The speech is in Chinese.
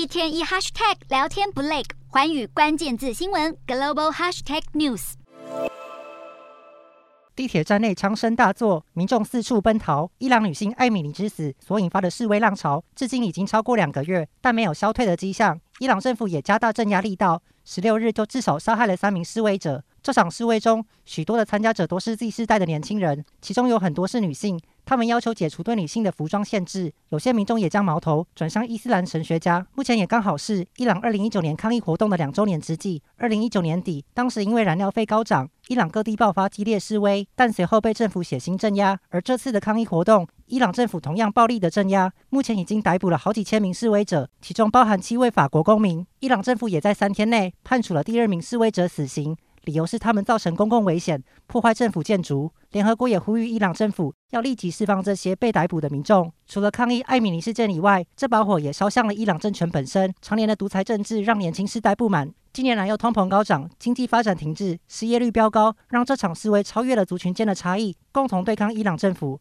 一天一 hashtag 聊天不累，环宇关键字新闻 global hashtag news。地铁站内枪声大作，民众四处奔逃。伊朗女星艾米尼之死所引发的示威浪潮，至今已经超过两个月，但没有消退的迹象。伊朗政府也加大镇压力道，十六日就至少杀害了三名示威者。这场示威中，许多的参加者都是 Z 世代的年轻人，其中有很多是女性。他们要求解除对女性的服装限制，有些民众也将矛头转向伊斯兰神学家。目前也刚好是伊朗二零一九年抗议活动的两周年之际。二零一九年底，当时因为燃料费高涨，伊朗各地爆发激烈示威，但随后被政府血腥镇压。而这次的抗议活动，伊朗政府同样暴力的镇压，目前已经逮捕了好几千名示威者，其中包含七位法国公民。伊朗政府也在三天内判处了第二名示威者死刑。理由是他们造成公共危险，破坏政府建筑。联合国也呼吁伊朗政府要立即释放这些被逮捕的民众。除了抗议艾米尼事件以外，这把火也烧向了伊朗政权本身。常年的独裁政治让年轻世代不满，近年来又通膨高涨，经济发展停滞，失业率飙高，让这场示威超越了族群间的差异，共同对抗伊朗政府。